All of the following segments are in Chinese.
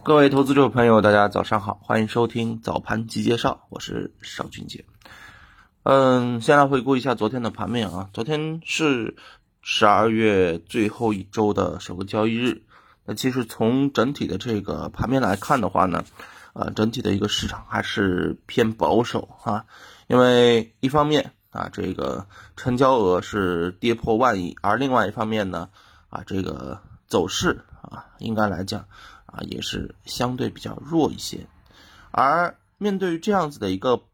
各位投资者朋友，大家早上好，欢迎收听早盘集介绍，我是邵俊杰。嗯，先来回顾一下昨天的盘面啊，昨天是十二月最后一周的首个交易日。那其实从整体的这个盘面来看的话呢，呃，整体的一个市场还是偏保守啊，因为一方面啊，这个成交额是跌破万亿，而另外一方面呢，啊，这个走势啊，应该来讲啊，也是相对比较弱一些。而面对于这样子的一个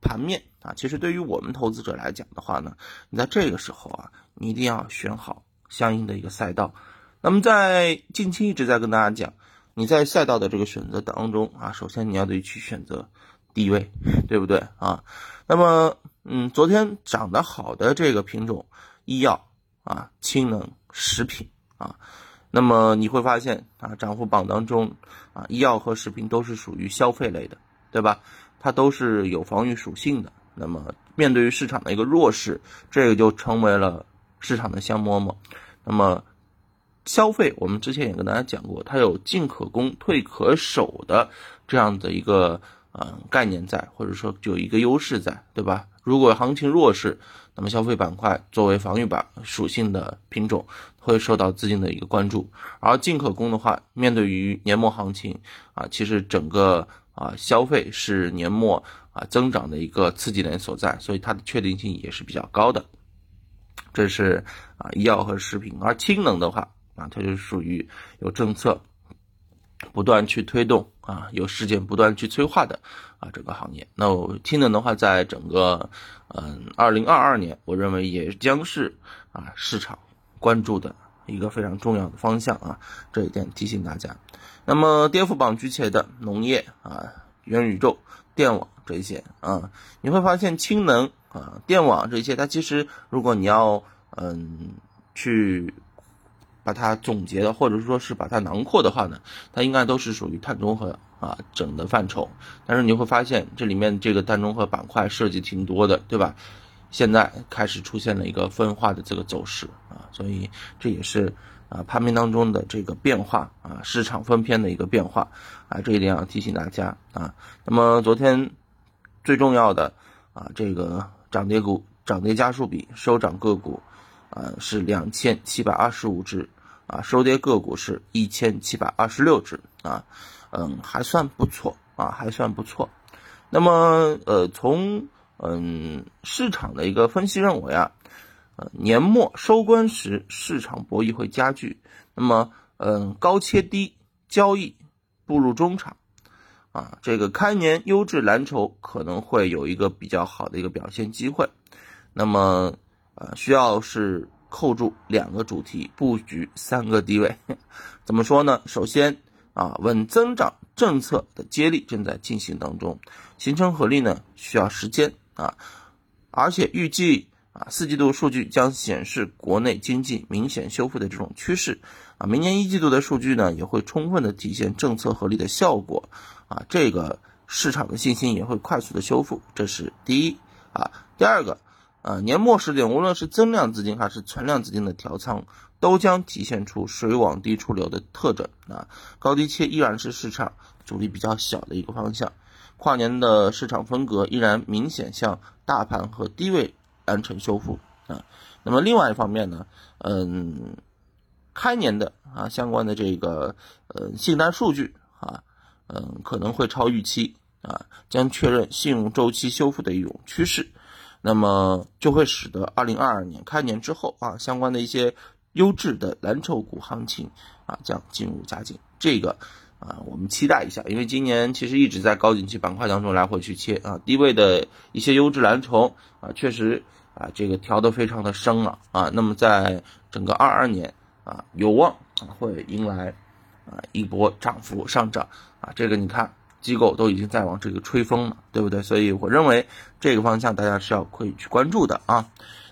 盘面啊，其实对于我们投资者来讲的话呢，你在这个时候啊，你一定要选好相应的一个赛道。那么在近期一直在跟大家讲，你在赛道的这个选择当中啊，首先你要得去选择低位，对不对啊？那么，嗯，昨天涨得好的这个品种，医药啊、氢能、食品啊，那么你会发现啊，涨幅榜当中啊，医药和食品都是属于消费类的，对吧？它都是有防御属性的。那么面对于市场的一个弱势，这个就成为了市场的香饽饽。那么消费，我们之前也跟大家讲过，它有进可攻、退可守的这样的一个呃概念在，或者说就有一个优势在，对吧？如果行情弱势，那么消费板块作为防御板属性的品种会受到资金的一个关注，而进可攻的话，面对于年末行情啊，其实整个啊消费是年末啊增长的一个刺激点所在，所以它的确定性也是比较高的。这是啊医药和食品，而氢能的话。啊，它就属于有政策不断去推动啊，有事件不断去催化的啊，整个行业。那氢能的话，在整个嗯二零二二年，我认为也将是啊市场关注的一个非常重要的方向啊，这一点提醒大家。那么跌幅榜举起来的农业啊、元宇宙、电网这一些啊，你会发现氢能啊、电网这些，它其实如果你要嗯去。把它总结的，或者说是把它囊括的话呢，它应该都是属于碳中和啊整的范畴。但是你会发现这里面这个碳中和板块涉及挺多的，对吧？现在开始出现了一个分化的这个走势啊，所以这也是啊盘面当中的这个变化啊，市场分片的一个变化啊，这一点要提醒大家啊。那么昨天最重要的啊，这个涨跌股涨跌家数比收涨个股。啊，是两千七百二十五只，啊，收跌个股是一千七百二十六只，啊，嗯，还算不错，啊，还算不错。那么，呃，从嗯市场的一个分析认为啊，呃，年末收官时市场博弈会加剧，那么，嗯，高切低交易步入中场，啊，这个开年优质蓝筹可能会有一个比较好的一个表现机会，那么。啊，需要是扣住两个主题，布局三个低位。怎么说呢？首先啊，稳增长政策的接力正在进行当中，形成合力呢需要时间啊。而且预计啊，四季度数据将显示国内经济明显修复的这种趋势啊。明年一季度的数据呢，也会充分的体现政策合力的效果啊。这个市场的信心也会快速的修复，这是第一啊。第二个。啊，年末时点，无论是增量资金还是存量资金的调仓，都将体现出水往低处流的特征啊。高低切依然是市场阻力比较小的一个方向，跨年的市场风格依然明显向大盘和低位完成修复啊。那么另外一方面呢，嗯，开年的啊相关的这个呃信贷数据啊，嗯可能会超预期啊，将确认信用周期修复的一种趋势。那么就会使得二零二二年开年之后啊，相关的一些优质的蓝筹股行情啊将进入佳境。这个啊，我们期待一下，因为今年其实一直在高景气板块当中来回去切啊，低位的一些优质蓝筹啊，确实啊这个调得非常的深了啊。那么在整个二二年啊，有望啊会迎来啊一波涨幅上涨啊。这个你看。机构都已经在往这个吹风了，对不对？所以我认为这个方向大家是要可以去关注的啊。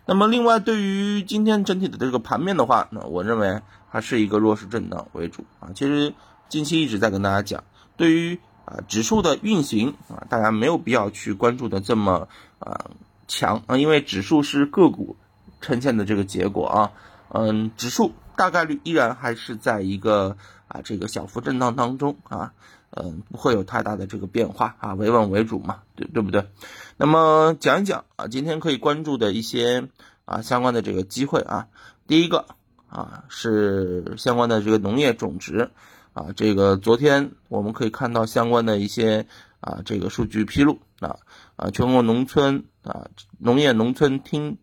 那么另外对于今天整体的这个盘面的话，那我认为还是一个弱势震荡为主啊。其实近期一直在跟大家讲，对于啊指数的运行啊，大家没有必要去关注的这么啊强啊，因为指数是个股呈现的这个结果啊。嗯，指数大概率依然还是在一个啊这个小幅震荡当中啊，嗯，不会有太大的这个变化啊，维稳为主嘛，对对不对？那么讲一讲啊，今天可以关注的一些啊相关的这个机会啊，第一个啊是相关的这个农业种植啊，这个昨天我们可以看到相关的一些啊这个数据披露啊啊全国农村啊农业农村厅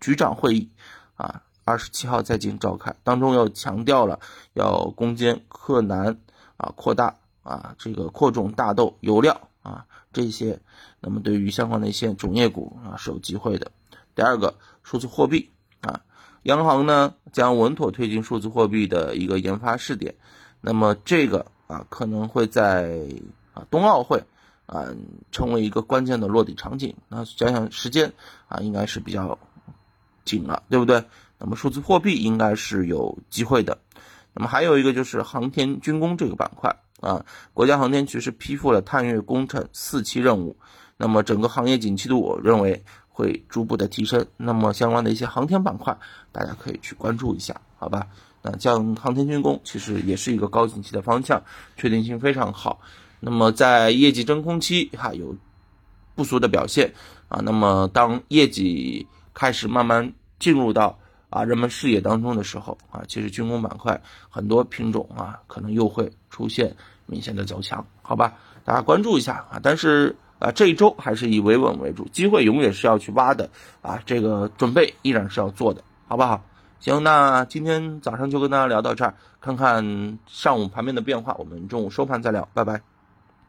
局长会议啊二十七号在京召开，当中又强调了要攻坚克难啊，扩大啊这个扩种大豆油料。啊，这些，那么对于相关的一些种业股啊是有机会的。第二个，数字货币啊，央行呢将稳妥推进数字货币的一个研发试点，那么这个啊可能会在啊冬奥会啊成为一个关键的落地场景。那想想时间啊应该是比较紧了，对不对？那么数字货币应该是有机会的。那么还有一个就是航天军工这个板块。啊，国家航天局是批复了探月工程四期任务，那么整个行业景气度，我认为会逐步的提升。那么相关的一些航天板块，大家可以去关注一下，好吧？像航天军工，其实也是一个高景气的方向，确定性非常好。那么在业绩真空期，哈有不俗的表现啊。那么当业绩开始慢慢进入到啊，人们视野当中的时候啊，其实军工板块很多品种啊，可能又会出现明显的走强，好吧？大家关注一下啊。但是啊，这一周还是以维稳为主，机会永远是要去挖的啊。这个准备依然是要做的，好不好？行，那今天早上就跟大家聊到这儿，看看上午盘面的变化，我们中午收盘再聊，拜拜。